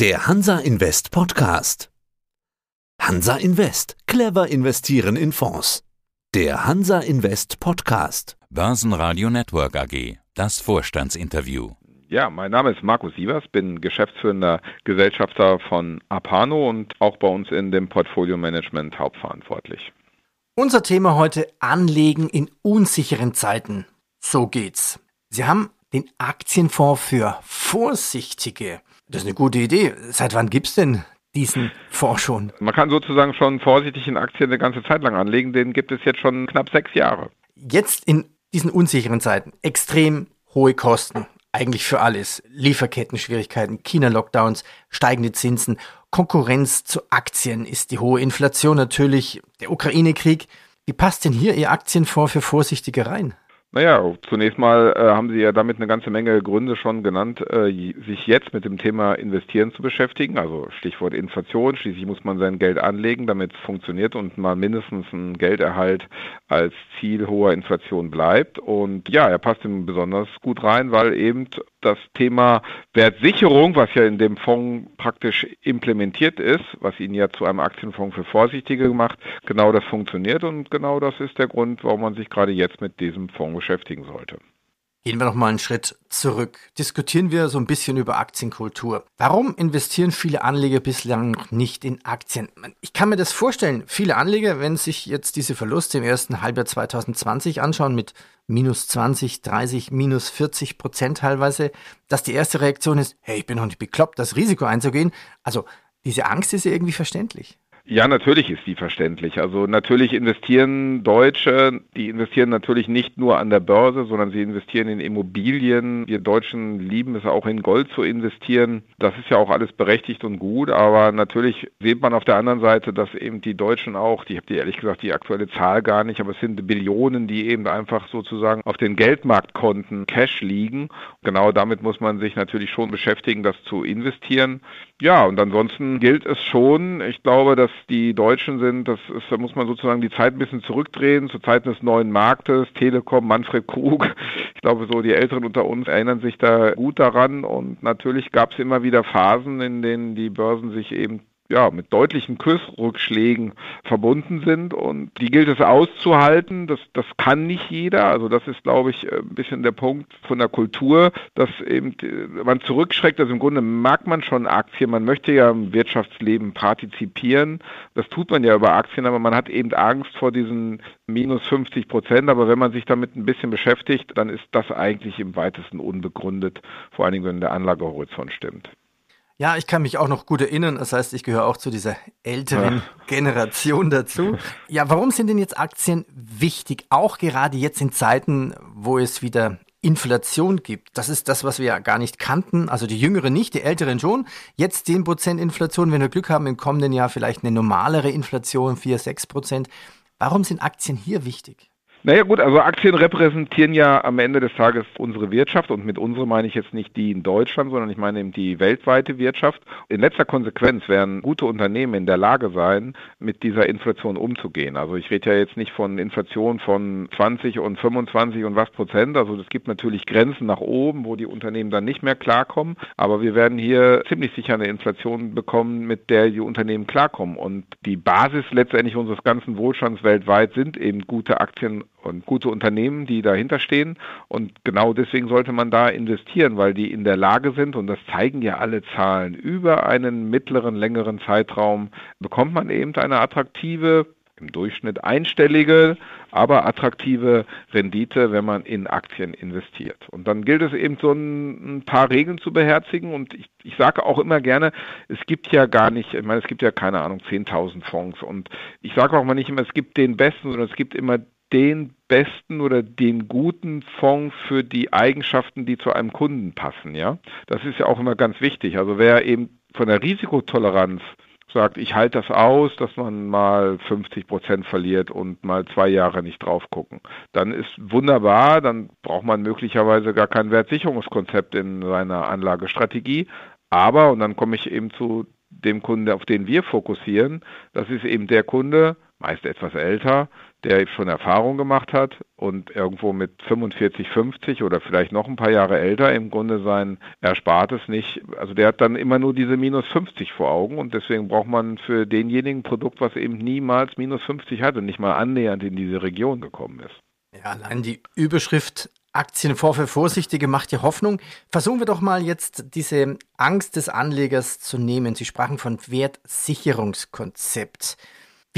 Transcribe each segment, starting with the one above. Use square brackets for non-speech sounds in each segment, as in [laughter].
Der Hansa Invest Podcast. Hansa Invest. Clever investieren in Fonds. Der Hansa Invest Podcast. Börsenradio Network AG. Das Vorstandsinterview. Ja, mein Name ist Markus Sievers, bin geschäftsführender Gesellschafter von Apano und auch bei uns in dem Portfolio Management hauptverantwortlich. Unser Thema heute Anlegen in unsicheren Zeiten. So geht's. Sie haben den Aktienfonds für Vorsichtige. Das ist eine gute Idee. Seit wann gibt's denn diesen Fonds schon? Man kann sozusagen schon vorsichtig in Aktien eine ganze Zeit lang anlegen. Den gibt es jetzt schon knapp sechs Jahre. Jetzt in diesen unsicheren Zeiten extrem hohe Kosten. Eigentlich für alles. Lieferketten-Schwierigkeiten, China-Lockdowns, steigende Zinsen, Konkurrenz zu Aktien ist die hohe Inflation natürlich, der Ukraine-Krieg. Wie passt denn hier Ihr Aktienfonds für Vorsichtige rein? Naja, zunächst mal äh, haben Sie ja damit eine ganze Menge Gründe schon genannt, äh, sich jetzt mit dem Thema Investieren zu beschäftigen. Also Stichwort Inflation. Schließlich muss man sein Geld anlegen, damit es funktioniert und mal mindestens ein Gelderhalt als Ziel hoher Inflation bleibt. Und ja, er passt ihm besonders gut rein, weil eben das Thema Wertsicherung, was ja in dem Fonds praktisch implementiert ist, was ihn ja zu einem Aktienfonds für Vorsichtige macht, genau das funktioniert und genau das ist der Grund, warum man sich gerade jetzt mit diesem Fonds beschäftigen sollte. Gehen wir noch mal einen Schritt zurück. Diskutieren wir so ein bisschen über Aktienkultur. Warum investieren viele Anleger bislang noch nicht in Aktien? Ich kann mir das vorstellen. Viele Anleger, wenn sich jetzt diese Verluste im ersten Halbjahr 2020 anschauen mit minus 20, 30, minus 40 Prozent teilweise, dass die erste Reaktion ist, hey, ich bin noch nicht bekloppt, das Risiko einzugehen. Also diese Angst ist ja irgendwie verständlich. Ja, natürlich ist die verständlich. Also natürlich investieren Deutsche, die investieren natürlich nicht nur an der Börse, sondern sie investieren in Immobilien. Wir Deutschen lieben es auch in Gold zu investieren. Das ist ja auch alles berechtigt und gut, aber natürlich sieht man auf der anderen Seite, dass eben die Deutschen auch, die habt ihr ehrlich gesagt die aktuelle Zahl gar nicht, aber es sind Billionen, die eben einfach sozusagen auf den Geldmarktkonten Cash liegen. Genau damit muss man sich natürlich schon beschäftigen, das zu investieren. Ja, und ansonsten gilt es schon, ich glaube, dass die Deutschen sind, das ist, da muss man sozusagen die Zeit ein bisschen zurückdrehen, zur Zeit des neuen Marktes, Telekom, Manfred Krug. [laughs] Ich glaube, so die Älteren unter uns erinnern sich da gut daran und natürlich gab es immer wieder Phasen, in denen die Börsen sich eben ja, mit deutlichen Kursrückschlägen verbunden sind und die gilt es auszuhalten. Das, das kann nicht jeder. Also das ist, glaube ich, ein bisschen der Punkt von der Kultur, dass eben man zurückschreckt. Also im Grunde mag man schon Aktien, man möchte ja im Wirtschaftsleben partizipieren. Das tut man ja über Aktien, aber man hat eben Angst vor diesen minus 50 Prozent. Aber wenn man sich damit ein bisschen beschäftigt, dann ist das eigentlich im weitesten unbegründet, vor allen Dingen, wenn der Anlagehorizont stimmt. Ja, ich kann mich auch noch gut erinnern. Das heißt, ich gehöre auch zu dieser älteren Ach. Generation dazu. [laughs] Ja, warum sind denn jetzt Aktien wichtig? Auch gerade jetzt in Zeiten, wo es wieder Inflation gibt. Das ist das, was wir ja gar nicht kannten. Also die Jüngeren nicht, die Älteren schon. Jetzt 10% Inflation. Wenn wir Glück haben, im kommenden Jahr vielleicht eine normalere Inflation, 4, 6%. Warum sind Aktien hier wichtig? Naja gut, also Aktien repräsentieren ja am Ende des Tages unsere Wirtschaft und mit unsere meine ich jetzt nicht die in Deutschland, sondern ich meine eben die weltweite Wirtschaft. In letzter Konsequenz werden gute Unternehmen in der Lage sein, mit dieser Inflation umzugehen. Also ich rede ja jetzt nicht von Inflation von 20 und 25 und was Prozent. Also es gibt natürlich Grenzen nach oben, wo die Unternehmen dann nicht mehr klarkommen. Aber wir werden hier ziemlich sicher eine Inflation bekommen, mit der die Unternehmen klarkommen. Und die Basis letztendlich unseres ganzen Wohlstands weltweit sind eben gute Aktien und gute Unternehmen, die dahinter stehen. Und genau deswegen sollte man da investieren, weil die in der Lage sind, und das zeigen ja alle Zahlen, über einen mittleren, längeren Zeitraum bekommt man eben eine attraktive, im Durchschnitt einstellige, aber attraktive Rendite, wenn man in Aktien investiert. Und dann gilt es eben so ein, paar Regeln zu beherzigen. Und ich, ich sage auch immer gerne, es gibt ja gar nicht, ich meine, es gibt ja keine Ahnung, 10.000 Fonds. Und ich sage auch mal nicht immer, es gibt den besten, sondern es gibt immer den besten oder den guten Fonds für die Eigenschaften, die zu einem Kunden passen, ja. Das ist ja auch immer ganz wichtig. Also wer eben von der Risikotoleranz sagt, ich halte das aus, dass man mal 50 Prozent verliert und mal zwei Jahre nicht drauf gucken. Dann ist wunderbar, dann braucht man möglicherweise gar kein Wertsicherungskonzept in seiner Anlagestrategie. Aber, und dann komme ich eben zu dem Kunde, auf den wir fokussieren, das ist eben der Kunde, meist etwas älter, der schon Erfahrung gemacht hat und irgendwo mit 45, 50 oder vielleicht noch ein paar Jahre älter im Grunde sein Erspartes nicht, also der hat dann immer nur diese minus 50 vor Augen und deswegen braucht man für denjenigen Produkt, was eben niemals minus 50 hatte, nicht mal annähernd in diese Region gekommen ist. Ja, allein die Überschrift Aktienfonds für Vorsichtige macht ja Hoffnung. Versuchen wir doch mal jetzt diese Angst des Anlegers zu nehmen. Sie sprachen von Wertsicherungskonzept.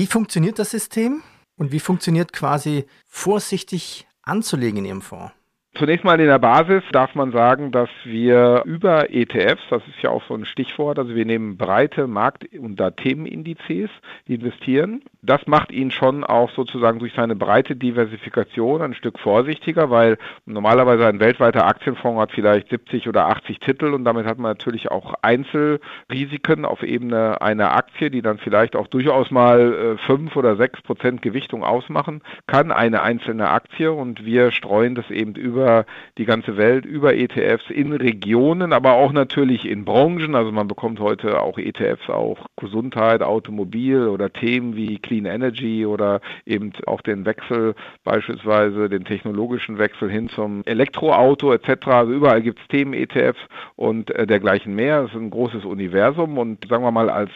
Wie funktioniert das System und wie funktioniert quasi vorsichtig anzulegen in Ihrem Fonds? Zunächst mal in der Basis darf man sagen, dass wir über ETFs, das ist ja auch so ein Stichwort, also wir nehmen breite Markt- und Themenindizes, die investieren. Das macht ihn schon auch sozusagen durch seine breite Diversifikation ein Stück vorsichtiger, weil normalerweise ein weltweiter Aktienfonds hat vielleicht 70 oder 80 Titel und damit hat man natürlich auch Einzelrisiken auf Ebene einer Aktie, die dann vielleicht auch durchaus mal 5 äh, oder 6 Prozent Gewichtung ausmachen kann, eine einzelne Aktie und wir streuen das eben über über die ganze Welt, über ETFs in Regionen, aber auch natürlich in Branchen. Also man bekommt heute auch ETFs, auch Gesundheit, Automobil oder Themen wie Clean Energy oder eben auch den Wechsel, beispielsweise den technologischen Wechsel hin zum Elektroauto etc. Also überall gibt es Themen-ETFs und äh, dergleichen mehr. Es ist ein großes Universum und sagen wir mal als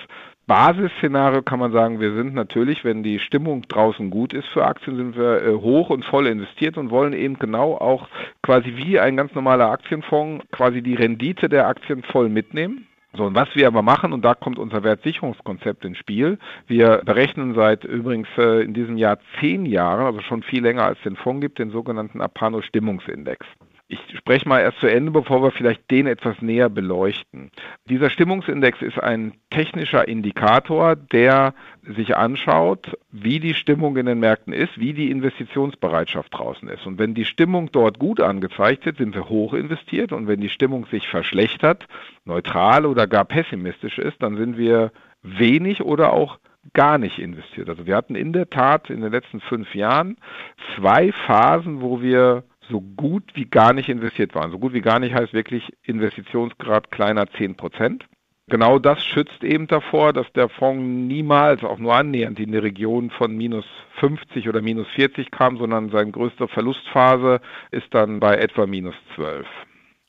Basisszenario kann man sagen, wir sind natürlich, wenn die Stimmung draußen gut ist für Aktien, sind wir äh, hoch und voll investiert und wollen eben genau auch quasi wie ein ganz normaler Aktienfonds quasi die Rendite der Aktien voll mitnehmen. So, und was wir aber machen, und da kommt unser Wertsicherungskonzept ins Spiel, wir berechnen seit übrigens äh, in diesem Jahr zehn Jahren, also schon viel länger als den Fonds gibt, den sogenannten Apano-Stimmungsindex. Ich spreche mal erst zu Ende, bevor wir vielleicht den etwas näher beleuchten. Dieser Stimmungsindex ist ein technischer Indikator, der sich anschaut, wie die Stimmung in den Märkten ist, wie die Investitionsbereitschaft draußen ist. Und wenn die Stimmung dort gut angezeigt wird, sind wir hoch investiert. Und wenn die Stimmung sich verschlechtert, neutral oder gar pessimistisch ist, dann sind wir wenig oder auch gar nicht investiert. Also wir hatten in der Tat in den letzten fünf Jahren zwei Phasen, wo wir so gut wie gar nicht investiert waren. So gut wie gar nicht heißt wirklich Investitionsgrad kleiner 10 Prozent. Genau das schützt eben davor, dass der Fonds niemals auch nur annähernd in die Region von minus 50 oder minus 40 kam, sondern seine größte Verlustphase ist dann bei etwa minus 12.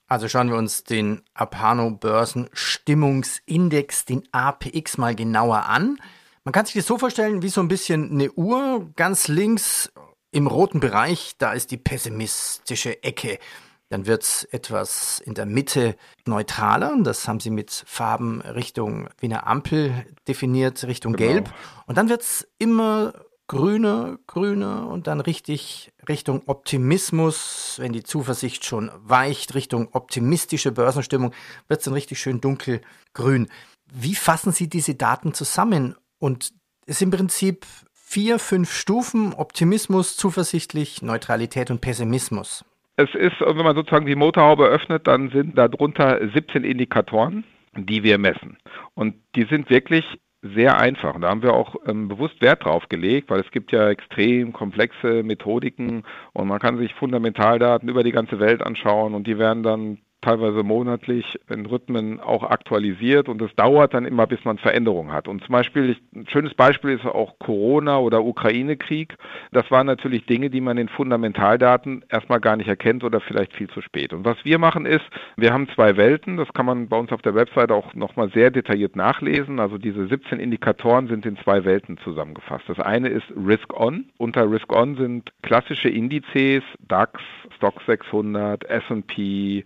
Also schauen wir uns den Apano Börsen Stimmungsindex, den APX mal genauer an. Man kann sich das so vorstellen wie so ein bisschen eine Uhr. Ganz links im roten Bereich, da ist die pessimistische Ecke. Dann wird es etwas in der Mitte neutraler. Das haben sie mit Farben Richtung wie eine Ampel definiert, Richtung genau. Gelb. Und dann wird es immer grüner, grüner und dann richtig Richtung Optimismus, wenn die Zuversicht schon weicht, Richtung optimistische Börsenstimmung, wird es dann richtig schön dunkelgrün. Wie fassen Sie diese Daten zusammen? Und ist im Prinzip vier, fünf Stufen, Optimismus, zuversichtlich, Neutralität und Pessimismus. Es ist, wenn man sozusagen die Motorhaube öffnet, dann sind darunter 17 Indikatoren, die wir messen. Und die sind wirklich sehr einfach. Und da haben wir auch ähm, bewusst Wert drauf gelegt, weil es gibt ja extrem komplexe Methodiken und man kann sich Fundamentaldaten über die ganze Welt anschauen und die werden dann teilweise monatlich in Rhythmen auch aktualisiert und es dauert dann immer, bis man Veränderungen hat. Und zum Beispiel, ein schönes Beispiel ist auch Corona oder Ukraine-Krieg. Das waren natürlich Dinge, die man in Fundamentaldaten erstmal gar nicht erkennt oder vielleicht viel zu spät. Und was wir machen ist, wir haben zwei Welten, das kann man bei uns auf der Website auch nochmal sehr detailliert nachlesen. Also diese 17 Indikatoren sind in zwei Welten zusammengefasst. Das eine ist Risk On. Unter Risk On sind klassische Indizes, DAX, Stock 600, S&P,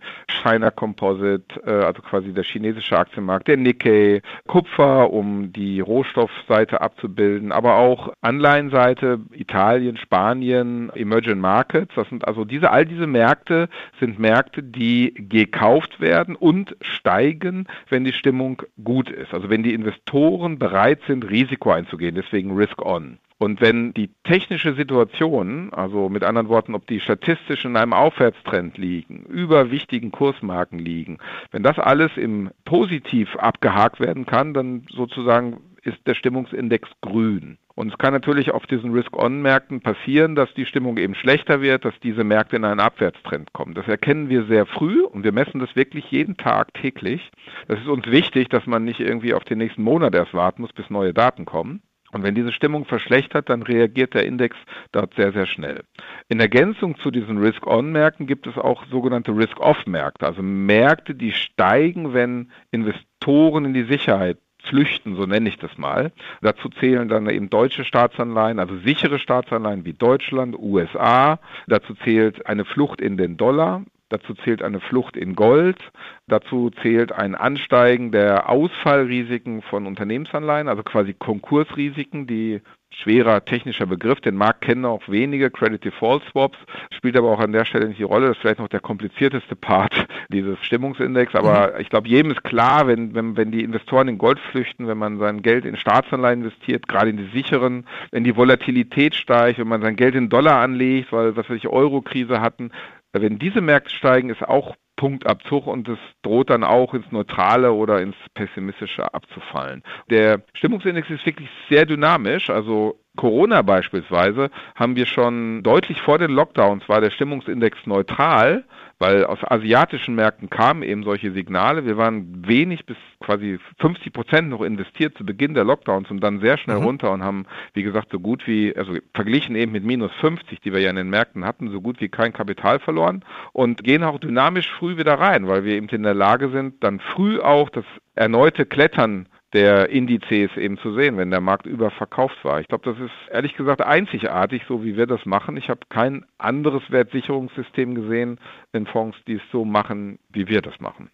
China Composite, äh, also quasi der chinesische Aktienmarkt, der Nikkei, Kupfer, um die Rohstoffseite abzubilden, aber auch Anleihenseite, Italien, Spanien, Emerging Markets. Das sind also diese, all diese Märkte sind Märkte, die gekauft werden und steigen, wenn die Stimmung gut ist. Also wenn die Investoren bereit sind, Risiko einzugehen, deswegen Risk On. Und wenn die technische Situation, also mit anderen Worten, ob die statistisch in einem Aufwärtstrend liegen, über wichtigen Kursmarken liegen, wenn das alles im Positiv abgehakt werden kann, dann sozusagen ist der Stimmungsindex grün. Und es kann natürlich auf diesen Risk-On-Märkten passieren, dass die Stimmung eben schlechter wird, dass diese Märkte in einen Abwärtstrend kommen. Das erkennen wir sehr früh und wir messen das wirklich jeden Tag täglich. Das ist uns wichtig, dass man nicht irgendwie auf den nächsten Monat erst warten muss, bis neue Daten kommen. Und wenn diese Stimmung verschlechtert, dann reagiert der Index dort sehr, sehr schnell. In Ergänzung zu diesen Risk-On-Märkten gibt es auch sogenannte Risk-Off-Märkte, also Märkte, die steigen, wenn Investoren in die Sicherheit flüchten, so nenne ich das mal. Dazu zählen dann eben deutsche Staatsanleihen, also sichere Staatsanleihen wie Deutschland, USA. Dazu zählt eine Flucht in den Dollar. Dazu zählt eine Flucht in Gold. Dazu zählt ein Ansteigen der Ausfallrisiken von Unternehmensanleihen, also quasi Konkursrisiken, die schwerer technischer Begriff, den Markt kennen auch wenige, Credit Default Swaps, spielt aber auch an der Stelle nicht die Rolle, das ist vielleicht noch der komplizierteste Part [laughs] dieses Stimmungsindex, aber mhm. ich glaube, jedem ist klar, wenn, wenn, wenn die Investoren in Gold flüchten, wenn man sein Geld in Staatsanleihen investiert, gerade in die sicheren, wenn die Volatilität steigt, wenn man sein Geld in Dollar anlegt, weil, was weiß ich, Euro-Krise hatten, wenn diese Märkte steigen, ist auch Punktabzug und es droht dann auch ins Neutrale oder ins Pessimistische abzufallen. Der Stimmungsindex ist wirklich sehr dynamisch. Also Corona beispielsweise haben wir schon deutlich vor den Lockdowns war der Stimmungsindex neutral weil aus asiatischen Märkten kamen eben solche Signale. Wir waren wenig bis quasi 50 Prozent noch investiert zu Beginn der Lockdowns und dann sehr schnell mhm. runter und haben, wie gesagt, so gut wie, also verglichen eben mit minus 50, die wir ja in den Märkten hatten, so gut wie kein Kapital verloren und gehen auch dynamisch früh wieder rein, weil wir eben in der Lage sind, dann früh auch das erneute Klettern der Indizes eben zu sehen, wenn der Markt überverkauft war. Ich glaube, das ist ehrlich gesagt einzigartig, so wie wir das machen. Ich habe kein anderes Wertsicherungssystem gesehen in Fonds, die es so machen, wie wir das machen.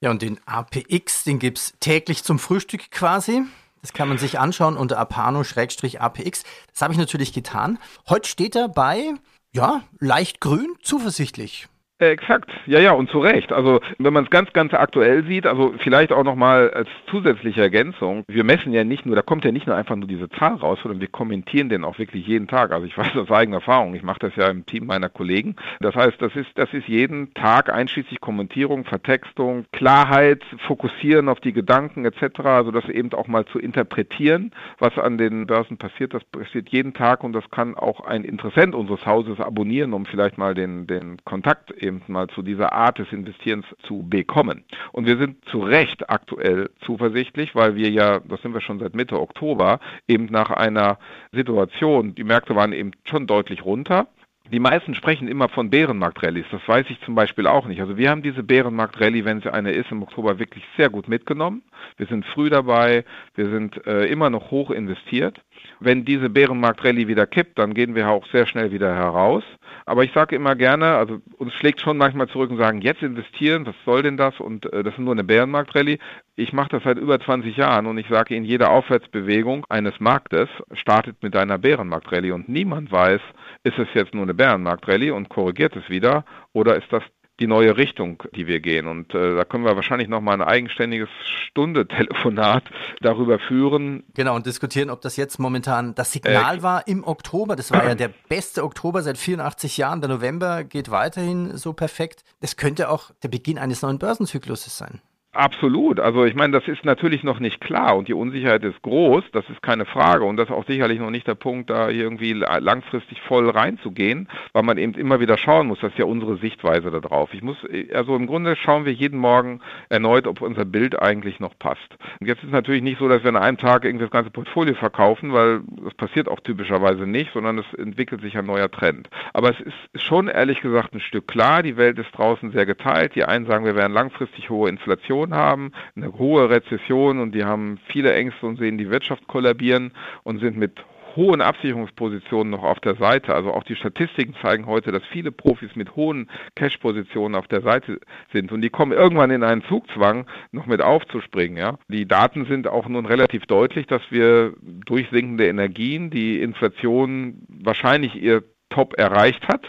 Ja, und den APX, den gibt es täglich zum Frühstück quasi. Das kann man sich anschauen unter apano-apx. Das habe ich natürlich getan. Heute steht er bei, ja, leicht grün, zuversichtlich. Exakt, ja, ja, und zu Recht. Also wenn man es ganz, ganz aktuell sieht, also vielleicht auch nochmal als zusätzliche Ergänzung, wir messen ja nicht nur, da kommt ja nicht nur einfach nur diese Zahl raus, sondern wir kommentieren den auch wirklich jeden Tag. Also ich [laughs] weiß aus eigener Erfahrung, ich mache das ja im Team meiner Kollegen. Das heißt, das ist, das ist jeden Tag einschließlich Kommentierung, Vertextung, Klarheit, Fokussieren auf die Gedanken etc., also das eben auch mal zu interpretieren, was an den Börsen passiert, das passiert jeden Tag und das kann auch ein Interessent unseres Hauses abonnieren, um vielleicht mal den, den Kontakt eben eben mal zu dieser Art des Investierens zu bekommen. Und wir sind zu Recht aktuell zuversichtlich, weil wir ja, das sind wir schon seit Mitte Oktober, eben nach einer Situation, die Märkte waren eben schon deutlich runter, die meisten sprechen immer von Bärenmarkt-Rallyes. Das weiß ich zum Beispiel auch nicht. Also wir haben diese Bärenmarkt-Rallye, wenn es eine ist, im Oktober wirklich sehr gut mitgenommen. Wir sind früh dabei, wir sind äh, immer noch hoch investiert. Wenn diese Bärenmarkt-Rallye wieder kippt, dann gehen wir auch sehr schnell wieder heraus. Aber ich sage immer gerne, also uns schlägt schon manchmal zurück und sagen, jetzt investieren, was soll denn das? Und äh, das ist nur eine Bärenmarkt-Rallye. Ich mache das seit über 20 Jahren und ich sage Ihnen, jede Aufwärtsbewegung eines Marktes startet mit einer Bärenmarkt-Rallye und niemand weiß, ist es jetzt nur eine Bärenmarkt-Rallye und korrigiert es wieder oder ist das die neue Richtung, die wir gehen. Und äh, da können wir wahrscheinlich nochmal ein eigenständiges Stunde-Telefonat [laughs] darüber führen. Genau, und diskutieren, ob das jetzt momentan das Signal äh, war im Oktober. Das war ja [clears throat] der beste Oktober seit 84 Jahren. Der November geht weiterhin so perfekt. Das könnte auch der Beginn eines neuen Börsenzykluses sein. Absolut. Also ich meine, das ist natürlich noch nicht klar und die Unsicherheit ist groß, das ist keine Frage und das ist auch sicherlich noch nicht der Punkt, da irgendwie langfristig voll reinzugehen, weil man eben immer wieder schauen muss, das ist ja unsere Sichtweise darauf. Ich muss, also im Grunde schauen wir jeden Morgen erneut, ob unser Bild eigentlich noch passt. Und jetzt ist es natürlich nicht so, dass wir an einem Tag irgendwie das ganze Portfolio verkaufen, weil das passiert auch typischerweise nicht, sondern es entwickelt sich ein neuer Trend. Aber es ist schon ehrlich gesagt ein Stück klar, die Welt ist draußen sehr geteilt. Die einen sagen, wir werden langfristig hohe Inflation Inflation haben, eine hohe Rezession und die haben viele Ängste und sehen die Wirtschaft kollabieren und sind mit hohen Absicherungspositionen noch auf der Seite. Also auch die Statistiken zeigen heute, dass viele Profis mit hohen Cash-Positionen auf der Seite sind und die kommen irgendwann in einen Zugzwang, noch mit aufzuspringen. Ja? Die Daten sind auch nun relativ deutlich, dass wir durch sinkende Energien die Inflation wahrscheinlich ihr Top erreicht hat.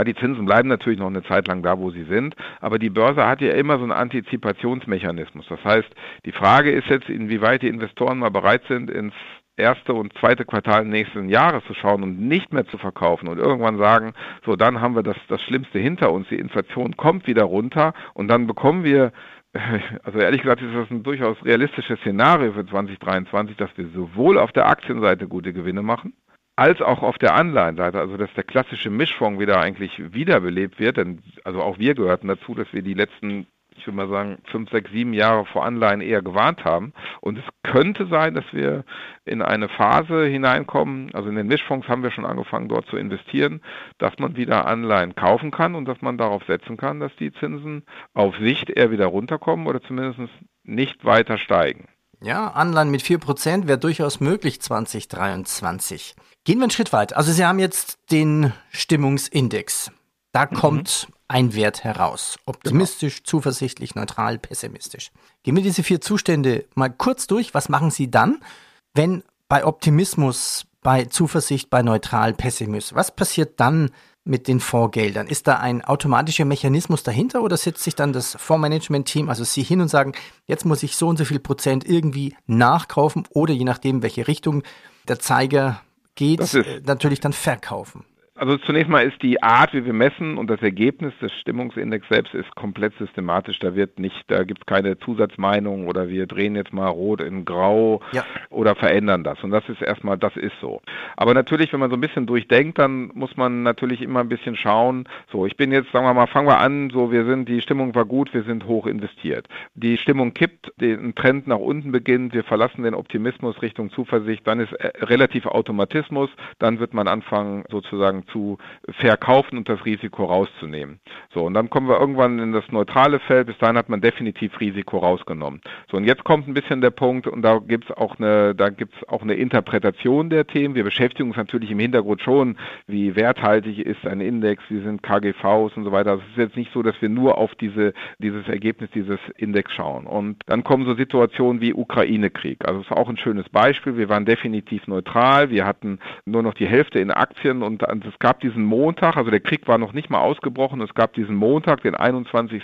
Ja, die Zinsen bleiben natürlich noch eine Zeit lang da, wo sie sind, aber die Börse hat ja immer so einen Antizipationsmechanismus. Das heißt, die Frage ist jetzt, inwieweit die Investoren mal bereit sind, ins erste und zweite Quartal nächsten Jahres zu schauen und nicht mehr zu verkaufen und irgendwann sagen, so dann haben wir das, das Schlimmste hinter uns, die Inflation kommt wieder runter und dann bekommen wir [laughs] also ehrlich gesagt ist das ein durchaus realistisches Szenario für 2023, dass wir sowohl auf der Aktienseite gute Gewinne machen, als auch auf der Anleihenseite, also dass der klassische Mischfonds wieder eigentlich wiederbelebt wird, denn also auch wir gehörten dazu, dass wir die letzten ich würde mal sagen, fünf, sechs, sieben Jahre vor Anleihen eher gewarnt haben. Und es könnte sein, dass wir in eine Phase hineinkommen, also in den Mischfonds haben wir schon angefangen, dort zu investieren, dass man wieder Anleihen kaufen kann und dass man darauf setzen kann, dass die Zinsen auf Sicht eher wieder runterkommen oder zumindest nicht weiter steigen. Ja, Anleihen mit 4% wäre durchaus möglich 2023. Gehen wir einen Schritt weiter. Also Sie haben jetzt den Stimmungsindex. Da mhm. kommt ein Wert heraus. Optimistisch, genau. zuversichtlich, neutral, pessimistisch. Gehen wir diese vier Zustände mal kurz durch. Was machen Sie dann, wenn bei Optimismus, bei Zuversicht, bei neutral, Pessimismus, was passiert dann mit den Fondsgeldern? Ist da ein automatischer Mechanismus dahinter oder setzt sich dann das Fondsmanagement-Team, also Sie hin und sagen, jetzt muss ich so und so viel Prozent irgendwie nachkaufen oder je nachdem, welche Richtung der Zeiger geht, äh, natürlich dann verkaufen? Also zunächst mal ist die Art, wie wir messen und das Ergebnis des Stimmungsindex selbst ist komplett systematisch. Da wird nicht, da gibt es keine Zusatzmeinung oder wir drehen jetzt mal rot in grau ja. oder verändern das. Und das ist erstmal, das ist so. Aber natürlich, wenn man so ein bisschen durchdenkt, dann muss man natürlich immer ein bisschen schauen. So, ich bin jetzt, sagen wir mal, fangen wir an, so wir sind, die Stimmung war gut, wir sind hoch investiert. Die Stimmung kippt, ein Trend nach unten beginnt, wir verlassen den Optimismus Richtung Zuversicht, dann ist äh, relativ Automatismus, dann wird man anfangen sozusagen zu verkaufen und das Risiko rauszunehmen. So, und dann kommen wir irgendwann in das neutrale Feld. Bis dahin hat man definitiv Risiko rausgenommen. So, und jetzt kommt ein bisschen der Punkt, und da gibt es auch gibt's auch eine Interpretation der Themen. Wir beschäftigen uns natürlich im Hintergrund schon, wie werthaltig ist ein Index, wie sind KGVs und so weiter. Es ist jetzt nicht so, dass wir nur auf diese, dieses Ergebnis dieses Index schauen. Und dann kommen so Situationen wie Ukraine-Krieg. Also es ist auch ein schönes Beispiel. Wir waren definitiv neutral. Wir hatten nur noch die Hälfte in Aktien und es gab diesen Montag, also der Krieg war noch nicht mal ausgebrochen, es gab diesen Montag, den 21.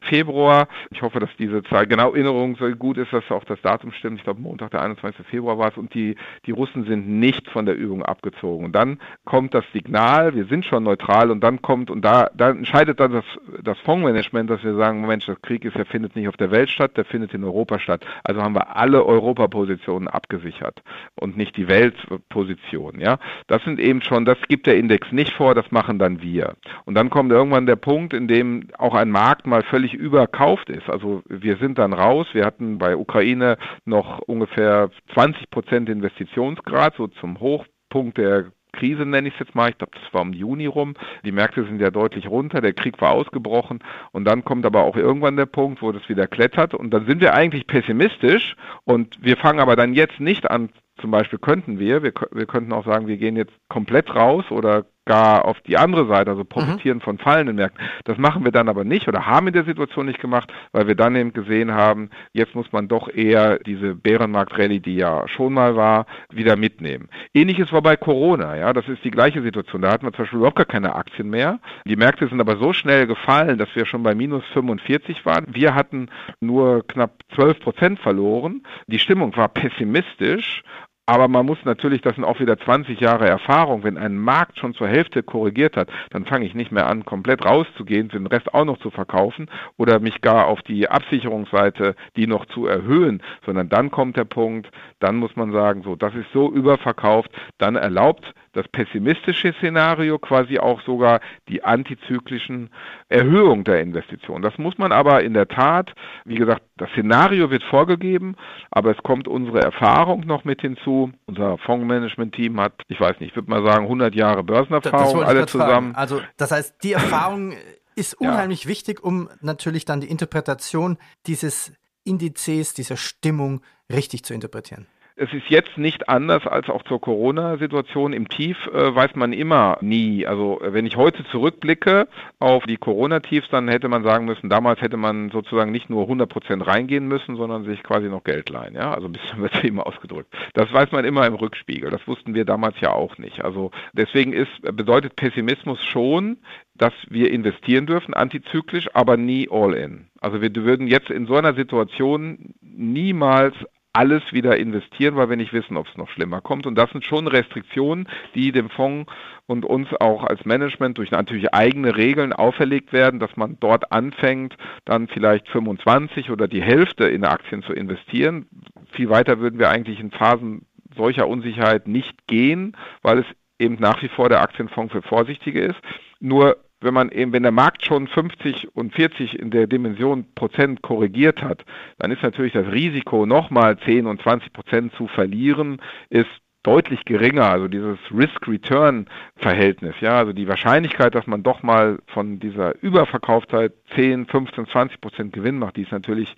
Februar. Ich hoffe, dass diese Zahl genau Erinnerung so gut ist, dass auch das Datum stimmt. Ich glaube, Montag, der 21. Februar war es und die, die Russen sind nicht von der Übung abgezogen. Und dann kommt das Signal, wir sind schon neutral und dann kommt, und da, da entscheidet dann das, das Fondsmanagement, dass wir sagen, Mensch, der Krieg ist, der findet nicht auf der Welt statt, der findet in Europa statt. Also haben wir alle Europapositionen abgesichert und nicht die Weltposition. Ja, das sind eben schon, das gibt der Index nicht vor, das machen dann wir. Und dann kommt irgendwann der Punkt, in dem auch ein Markt mal völlig überkauft ist. Also wir sind dann raus. Wir hatten bei Ukraine noch ungefähr 20 Prozent Investitionsgrad, so zum Hochpunkt der Krise nenne ich es jetzt mal. Ich glaube, das war im Juni rum. Die Märkte sind ja deutlich runter. Der Krieg war ausgebrochen. Und dann kommt aber auch irgendwann der Punkt, wo das wieder klettert. Und dann sind wir eigentlich pessimistisch. Und wir fangen aber dann jetzt nicht an zum Beispiel könnten wir, wir, wir könnten auch sagen, wir gehen jetzt komplett raus oder gar auf die andere Seite, also profitieren mhm. von fallenden Märkten. Das machen wir dann aber nicht oder haben in der Situation nicht gemacht, weil wir dann eben gesehen haben, jetzt muss man doch eher diese Bärenmarkt-Rallye, die ja schon mal war, wieder mitnehmen. Ähnliches war bei Corona, ja, das ist die gleiche Situation. Da hatten wir zum Beispiel überhaupt gar keine Aktien mehr. Die Märkte sind aber so schnell gefallen, dass wir schon bei minus 45 waren. Wir hatten nur knapp 12 Prozent verloren. Die Stimmung war pessimistisch aber man muss natürlich, das sind auch wieder 20 Jahre Erfahrung, wenn ein Markt schon zur Hälfte korrigiert hat, dann fange ich nicht mehr an, komplett rauszugehen, den Rest auch noch zu verkaufen oder mich gar auf die Absicherungsseite, die noch zu erhöhen, sondern dann kommt der Punkt, dann muss man sagen, so, das ist so überverkauft, dann erlaubt das pessimistische Szenario quasi auch sogar die antizyklischen Erhöhungen der Investitionen. Das muss man aber in der Tat, wie gesagt, das Szenario wird vorgegeben, aber es kommt unsere Erfahrung noch mit hinzu. Unser Fondsmanagement-Team hat, ich weiß nicht, ich würde mal sagen, 100 Jahre Börsenerfahrung, alle zusammen. Fragen. Also das heißt, die [clears throat] Erfahrung ist unheimlich ja. wichtig, um natürlich dann die Interpretation dieses Indizes, dieser Stimmung richtig zu interpretieren. Es ist jetzt nicht anders als auch zur Corona-Situation. Im Tief äh, weiß man immer nie. Also wenn ich heute zurückblicke auf die Corona-Tiefs, dann hätte man sagen müssen, damals hätte man sozusagen nicht nur 100 Prozent reingehen müssen, sondern sich quasi noch Geld leihen. Ja, also ein bisschen [laughs] übertrieben ausgedrückt. Das weiß man immer im Rückspiegel. Das wussten wir damals ja auch nicht. Also deswegen ist, bedeutet Pessimismus schon, dass wir investieren dürfen, antizyklisch, aber nie all in. Also wir würden jetzt in so einer Situation niemals alles wieder investieren, weil wir nicht wissen, ob es noch schlimmer kommt. Und das sind schon Restriktionen, die dem Fonds und uns auch als Management durch natürlich eigene Regeln auferlegt werden, dass man dort anfängt, dann vielleicht 25 oder die Hälfte in Aktien zu investieren. Viel weiter würden wir eigentlich in Phasen solcher Unsicherheit nicht gehen, weil es eben nach wie vor der Aktienfonds für Vorsichtige ist. Nur wenn man eben, wenn der Markt schon 50 und 40 in der Dimension Prozent korrigiert hat, dann ist natürlich das Risiko, nochmal 10 und 20 Prozent zu verlieren, ist deutlich geringer, also dieses Risk-Return-Verhältnis, ja, also die Wahrscheinlichkeit, dass man doch mal von dieser Überverkaufzeit 10, 15, 20 Prozent Gewinn macht, die ist natürlich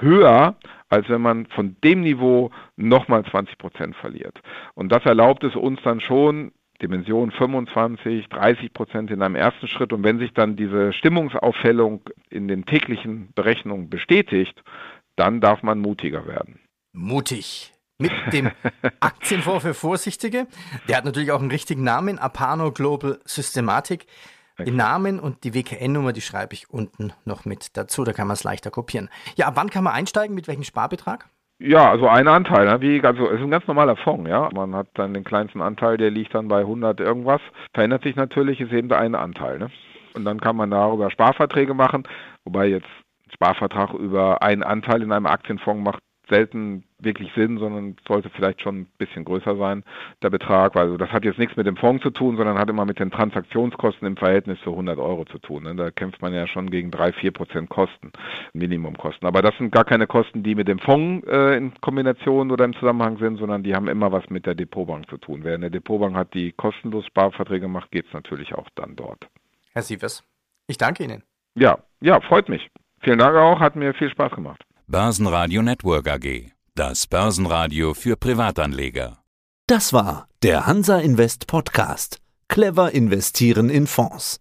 höher, als wenn man von dem Niveau nochmal 20 Prozent verliert. Und das erlaubt es uns dann schon, Dimension 25, 30 Prozent in einem ersten Schritt. Und wenn sich dann diese Stimmungsaufhellung in den täglichen Berechnungen bestätigt, dann darf man mutiger werden. Mutig. Mit dem [laughs] Aktienfonds für Vorsichtige. Der hat natürlich auch einen richtigen Namen, Apano Global Systematic. Den Namen und die WKN-Nummer, die schreibe ich unten noch mit dazu, da kann man es leichter kopieren. Ja, ab wann kann man einsteigen, mit welchem Sparbetrag? Ja, also ein Anteil, ne? wie, also ist ein ganz normaler Fonds, ja. Man hat dann den kleinsten Anteil, der liegt dann bei 100 irgendwas. Verändert sich natürlich, ist eben der eine Anteil, ne? Und dann kann man darüber Sparverträge machen, wobei jetzt Sparvertrag über einen Anteil in einem Aktienfonds macht selten wirklich Sinn, sondern sollte vielleicht schon ein bisschen größer sein, der Betrag. Also das hat jetzt nichts mit dem Fonds zu tun, sondern hat immer mit den Transaktionskosten im Verhältnis zu 100 Euro zu tun. Ne? Da kämpft man ja schon gegen 3, 4 Prozent Kosten, Minimumkosten. Aber das sind gar keine Kosten, die mit dem Fonds äh, in Kombination oder im Zusammenhang sind, sondern die haben immer was mit der Depotbank zu tun. Wer eine Depotbank hat, die kostenlos Sparverträge macht, geht es natürlich auch dann dort. Herr Sievers, ich danke Ihnen. Ja, ja, freut mich. Vielen Dank auch, hat mir viel Spaß gemacht. Börsenradio Network AG. Das Börsenradio für Privatanleger. Das war der Hansa Invest Podcast. Clever investieren in Fonds.